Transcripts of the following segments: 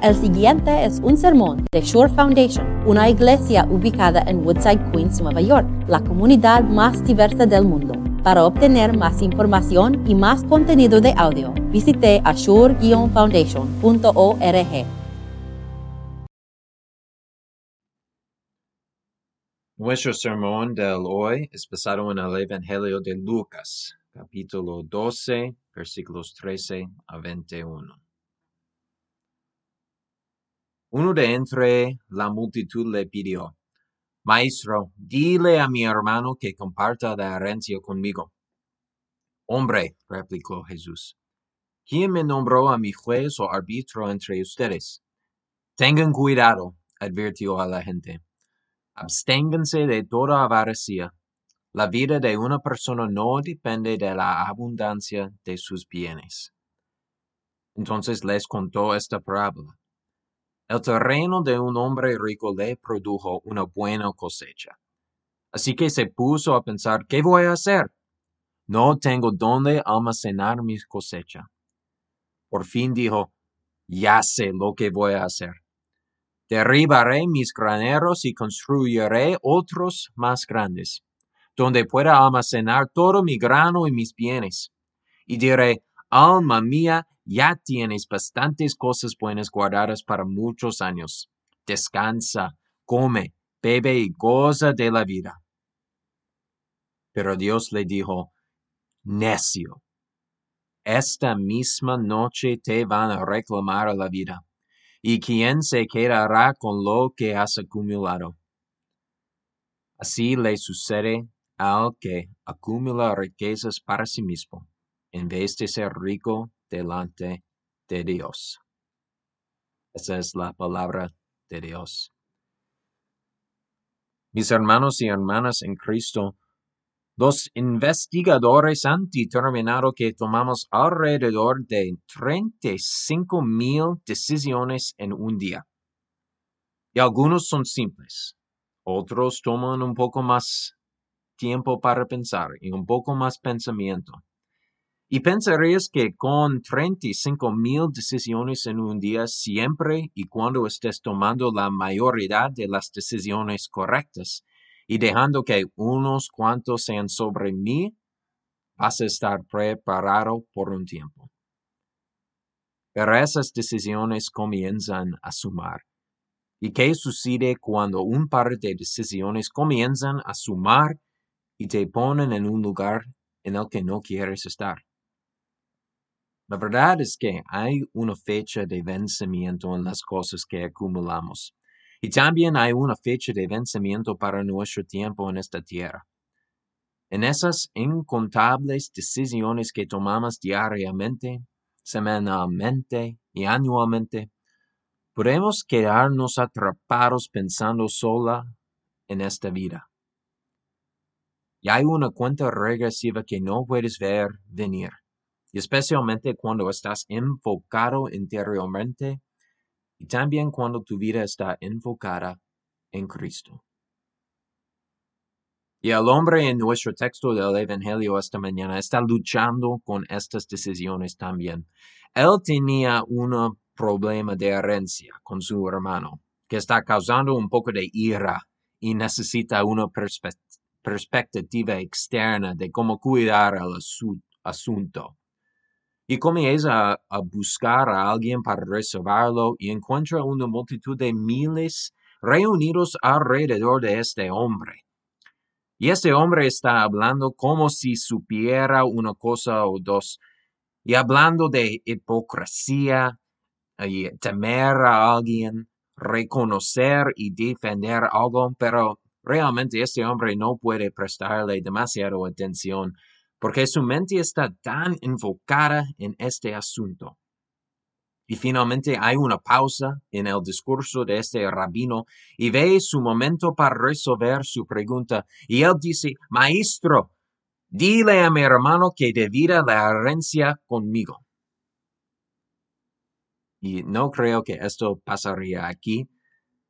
El siguiente es un sermón de Shore Foundation, una iglesia ubicada en Woodside, Queens, Nueva York, la comunidad más diversa del mundo. Para obtener más información y más contenido de audio, visite ashore-foundation.org. Nuestro sermón del hoy es basado en el Evangelio de Lucas, capítulo 12, versículos 13 a 21. Uno de entre la multitud le pidió, Maestro, dile a mi hermano que comparta la herencia conmigo. Hombre, replicó Jesús, ¿quién me nombró a mi juez o árbitro entre ustedes? Tengan cuidado, advirtió a la gente. Absténganse de toda avaricia. La vida de una persona no depende de la abundancia de sus bienes. Entonces les contó esta parábola. El terreno de un hombre rico le produjo una buena cosecha. Así que se puso a pensar, ¿qué voy a hacer? No tengo dónde almacenar mi cosecha. Por fin dijo, ya sé lo que voy a hacer. Derribaré mis graneros y construiré otros más grandes, donde pueda almacenar todo mi grano y mis bienes. Y diré, alma mía, ya tienes bastantes cosas buenas guardadas para muchos años. Descansa, come, bebe y goza de la vida. Pero Dios le dijo, necio, esta misma noche te van a reclamar la vida. ¿Y quién se quedará con lo que has acumulado? Así le sucede al que acumula riquezas para sí mismo, en vez de ser rico delante de Dios. Esa es la palabra de Dios. Mis hermanos y hermanas en Cristo, los investigadores han determinado que tomamos alrededor de 35 mil decisiones en un día. Y algunos son simples, otros toman un poco más tiempo para pensar y un poco más pensamiento. Y pensarías que con 35 mil decisiones en un día, siempre y cuando estés tomando la mayoría de las decisiones correctas y dejando que unos cuantos sean sobre mí, vas a estar preparado por un tiempo. Pero esas decisiones comienzan a sumar. ¿Y qué sucede cuando un par de decisiones comienzan a sumar y te ponen en un lugar en el que no quieres estar? La verdad es que hay una fecha de vencimiento en las cosas que acumulamos. Y también hay una fecha de vencimiento para nuestro tiempo en esta tierra. En esas incontables decisiones que tomamos diariamente, semanalmente y anualmente, podemos quedarnos atrapados pensando sola en esta vida. Y hay una cuenta regresiva que no puedes ver venir y especialmente cuando estás enfocado interiormente y también cuando tu vida está enfocada en Cristo. Y el hombre en nuestro texto del Evangelio esta mañana está luchando con estas decisiones también. Él tenía un problema de herencia con su hermano, que está causando un poco de ira y necesita una perspectiva externa de cómo cuidar el asunto y comienza a, buscar a alguien para reservarlo y encuentra una multitud de miles reunidos alrededor de este hombre. Y este hombre está hablando como si supiera una cosa o dos, y hablando de hipocresía, y temer a alguien, reconocer y defender algo, pero realmente este hombre no puede prestarle demasiada atención porque su mente está tan enfocada en este asunto. Y finalmente hay una pausa en el discurso de este rabino y ve su momento para resolver su pregunta. Y él dice, Maestro, dile a mi hermano que divida la herencia conmigo. Y no creo que esto pasaría aquí,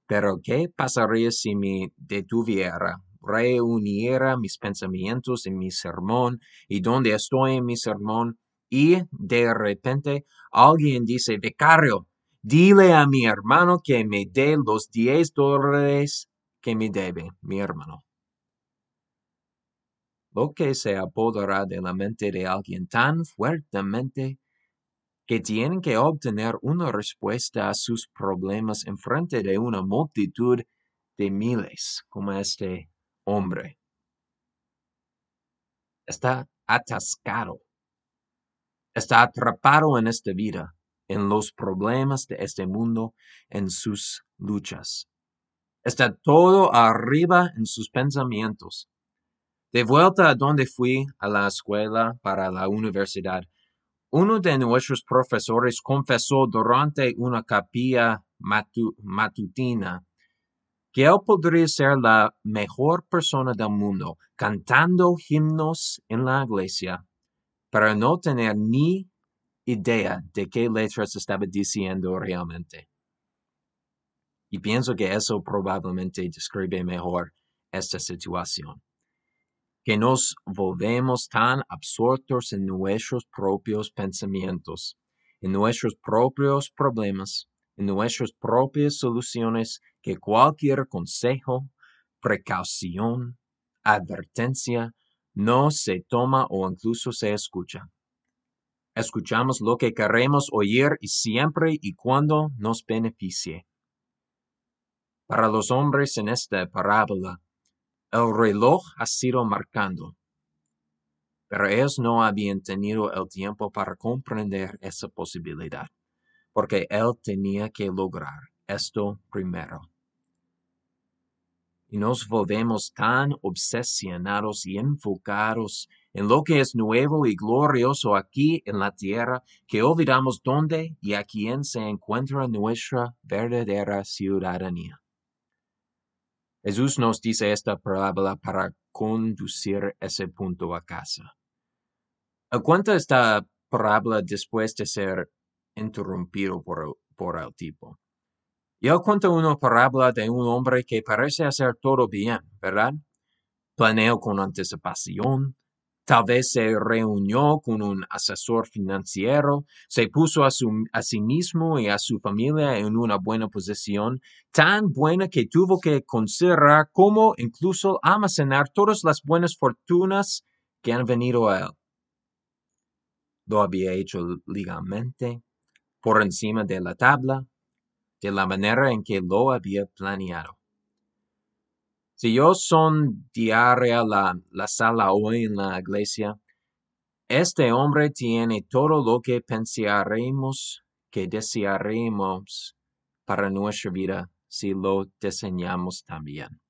pero ¿qué pasaría si me detuviera reuniera mis pensamientos en mi sermón y donde estoy en mi sermón y de repente alguien dice, becario, Dile a mi hermano que me dé los diez dólares que me debe, mi hermano. Lo que se apoderará de la mente de alguien tan fuertemente que tienen que obtener una respuesta a sus problemas en frente de una multitud de miles como este hombre. Está atascado. Está atrapado en esta vida, en los problemas de este mundo, en sus luchas. Está todo arriba en sus pensamientos. De vuelta a donde fui a la escuela para la universidad, uno de nuestros profesores confesó durante una capilla matutina que él podría ser la mejor persona del mundo cantando himnos en la iglesia, para no tener ni idea de qué letras estaba diciendo realmente. Y pienso que eso probablemente describe mejor esta situación que nos volvemos tan absortos en nuestros propios pensamientos, en nuestros propios problemas, en nuestras propias soluciones, que cualquier consejo, precaución, advertencia no se toma o incluso se escucha. Escuchamos lo que queremos oír y siempre y cuando nos beneficie. Para los hombres en esta parábola, el reloj ha sido marcando, pero ellos no habían tenido el tiempo para comprender esa posibilidad, porque él tenía que lograr esto primero. Y nos volvemos tan obsesionados y enfocados en lo que es nuevo y glorioso aquí en la tierra que olvidamos dónde y a quién se encuentra nuestra verdadera ciudadanía. Jesús nos dice esta parábola para conducir ese punto a casa. Cuenta esta parábola después de ser interrumpido por, el tipo. Y él cuenta una parábola de un hombre que parece hacer todo bien, ¿verdad? Planeo con anticipación, Tal vez se reunió con un asesor financiero, se puso a, sí mismo y a su familia en una buena posición, tan buena que tuvo que considerar cómo incluso almacenar todas las buenas fortunas que han venido a él. Lo había hecho legalmente, por encima de la tabla, de la manera en que lo había planeado. Si yo son diaria la, la sala hoy en la iglesia, este hombre tiene todo lo que pensaremos que desearemos para nuestra vida si lo diseñamos también.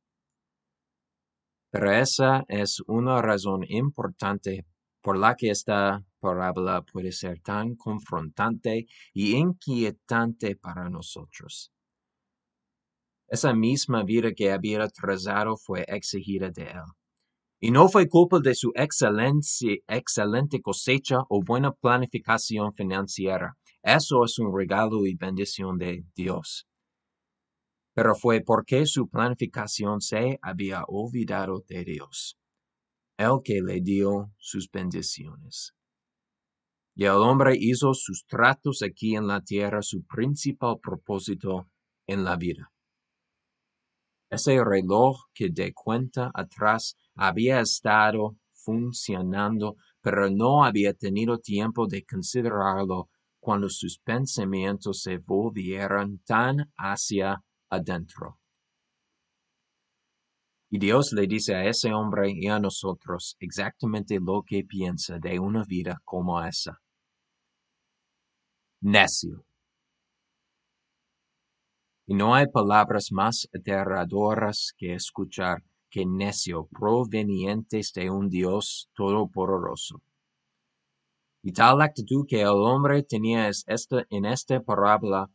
Pero esa es una razón importante por la que esta parábola puede ser tan confrontante y inquietante para nosotros. Esa misma vida que había trazado fue exigida de él. Y no fue culpa de su excelente cosecha o buena planificación financiera. Eso es un regalo y bendición de Dios. Pero fue porque su planificación se había olvidado de Dios, el que le dio sus bendiciones. Y el hombre hizo sus tratos aquí en la tierra su principal propósito en la vida. Ese reloj que de cuenta atrás había estado funcionando, pero no había tenido tiempo de considerarlo cuando sus pensamientos se volvieran tan hacia adentro. Y Dios le dice a ese hombre y a nosotros exactamente lo que piensa de una vida como esa. Necio. Y no hay palabras más aterradoras que escuchar que necio provenientes de un Dios todopoderoso. Y tal actitud que el hombre tenía en esta parábola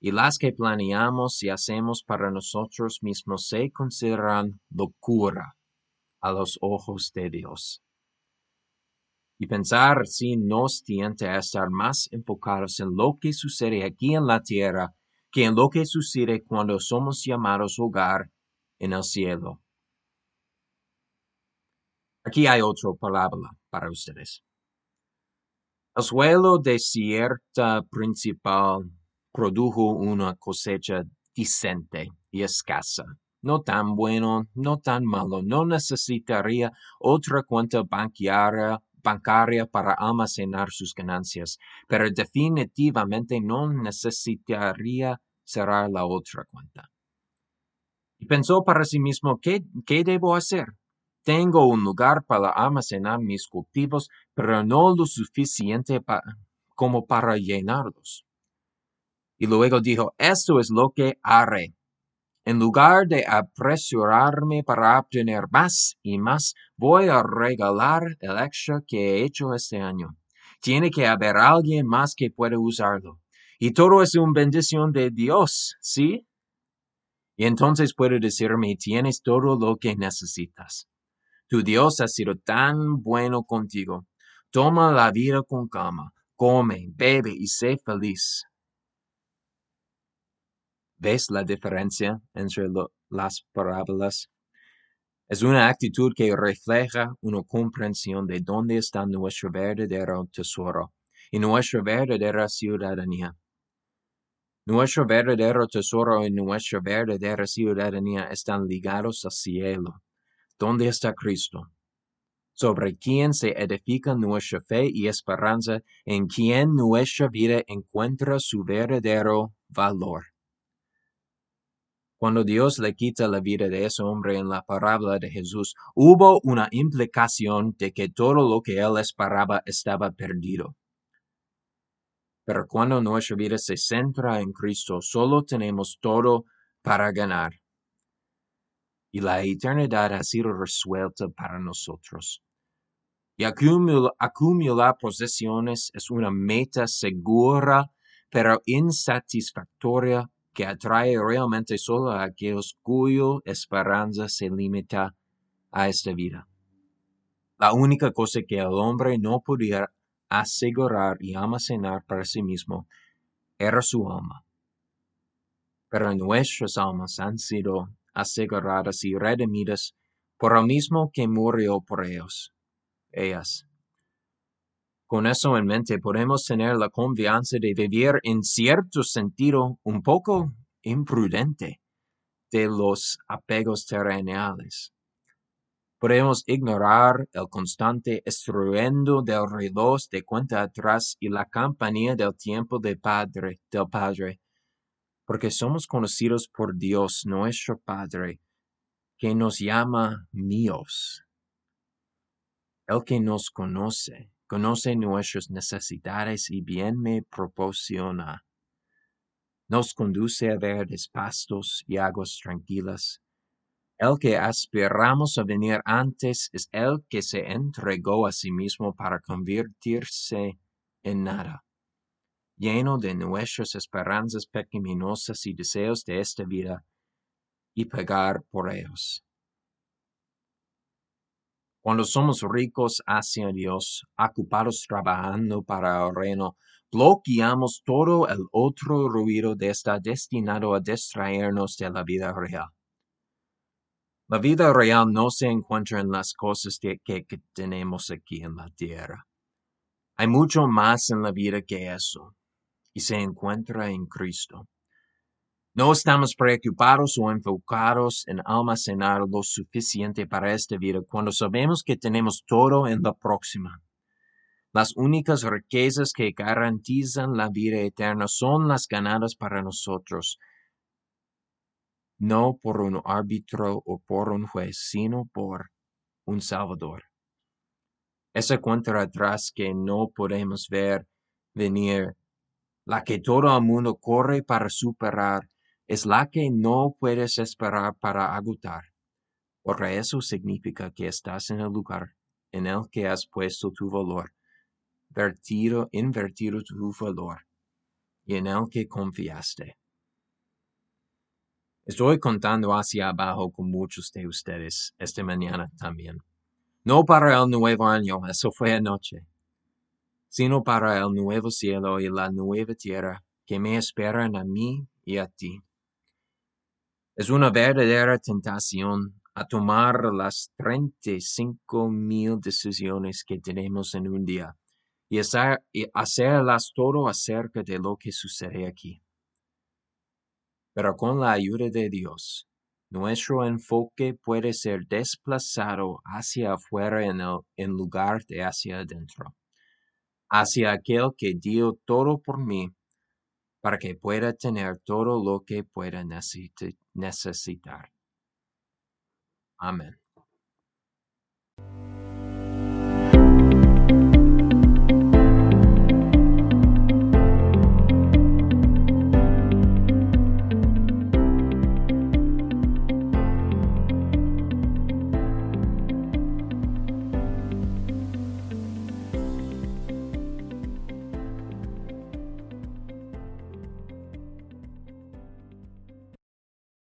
y las que planeamos y hacemos para nosotros mismos se consideran locura a los ojos de Dios. Y pensar si nos tiende a estar más enfocados en lo que sucede aquí en la tierra que en lo que sucede cuando somos llamados hogar en el cielo. Aquí hay otra palabra para ustedes. El suelo de cierta principal produjo una cosecha decente y escasa. No tan bueno, no tan malo. No necesitaría otra cuenta bancaria, para almacenar sus ganancias, pero definitivamente no necesitaría cerrar la otra cuenta. Y pensó para sí mismo, ¿qué, qué debo hacer? Tengo un lugar para almacenar mis cultivos, pero no lo suficiente como para llenarlos. Y luego dijo, esto es lo que haré. En lugar de apresurarme para obtener más y más, voy a regalar el extra que he hecho este año. Tiene que haber alguien más que pueda usarlo. Y todo es una bendición de Dios, ¿sí? Y entonces puede decirme, tienes todo lo que necesitas. Tu Dios ha sido tan bueno contigo. Toma la vida con calma, come, bebe y sé feliz. ¿Ves la diferencia entre las parábolas? Es una actitud que refleja una comprensión de dónde está nuestro verdadero tesoro y nuestra verdadera ciudadanía. Nuestro verdadero tesoro y nuestra verdadera ciudadanía están ligados al cielo. ¿Dónde está Cristo? Sobre quién se edifica nuestra fe y esperanza, en quien nuestra vida encuentra su verdadero valor. Cuando Dios le quita la vida de ese hombre en la parábola de Jesús, hubo una implicación de que todo lo que él esperaba estaba perdido. Pero cuando nuestra vida se centra en Cristo, solo tenemos todo para ganar. Y la eternidad ha sido resuelta para nosotros. Y acumular posesiones es una meta segura, pero insatisfactoria que atrae realmente solo a aquellos cuyo esperanza se limita a esta vida. La única cosa que el hombre no podía asegurar y almacenar para sí mismo era su alma. Pero nuestras almas han sido aseguradas y redimidas por el mismo que murió por ellos, ellas. Con eso en mente podemos tener la confianza de vivir en cierto sentido un poco imprudente de los apegos terrenales. Podemos ignorar el constante estruendo del reloj de cuenta atrás y la campanilla del tiempo del Padre, del Padre, porque somos conocidos por Dios nuestro Padre, que nos llama míos. El que nos conoce conoce nuestras necesidades y bien me proporciona. Nos conduce a verdes pastos y aguas tranquilas. El que aspiramos a venir antes es el que se entregó a sí mismo para convertirse en nada, lleno de nuestras esperanzas pecaminosas y deseos de esta vida, y pagar por ellos. Cuando somos ricos hacia Dios, ocupados trabajando para el reino, bloqueamos todo el otro ruido que está destinado a distraernos de la vida real. La vida real no se encuentra en las cosas que, que, tenemos aquí en la tierra. Hay mucho más en la vida que eso, y se encuentra en Cristo. No estamos preocupados o enfocados en almacenar lo suficiente para esta vida cuando sabemos que tenemos todo en la próxima. Las únicas riquezas que garantizan la vida eterna son las ganadas para nosotros, no por un árbitro o por un juez, sino por un Salvador. Esa cuenta atrás que no podemos ver venir, la que todo el mundo corre para superar, es la que no puedes esperar para agotar, porque eso significa que estás en el lugar en el que has puesto tu valor, vertido, invertido tu valor, y en el que confiaste. Estoy contando hacia abajo con muchos de ustedes esta mañana también. No para el nuevo año, eso fue anoche, sino para el nuevo cielo y la nueva tierra que me esperan a mí y a ti. Es una verdadera tentación a tomar las 35.000 decisiones que tenemos en un día y, hacerlas todo acerca de lo que sucede aquí. Pero con la ayuda de Dios, nuestro enfoque puede ser desplazado hacia afuera en, en lugar de hacia adentro, hacia aquel que dio todo por mí para que pueda tener todo lo que pueda necesitar. Amén.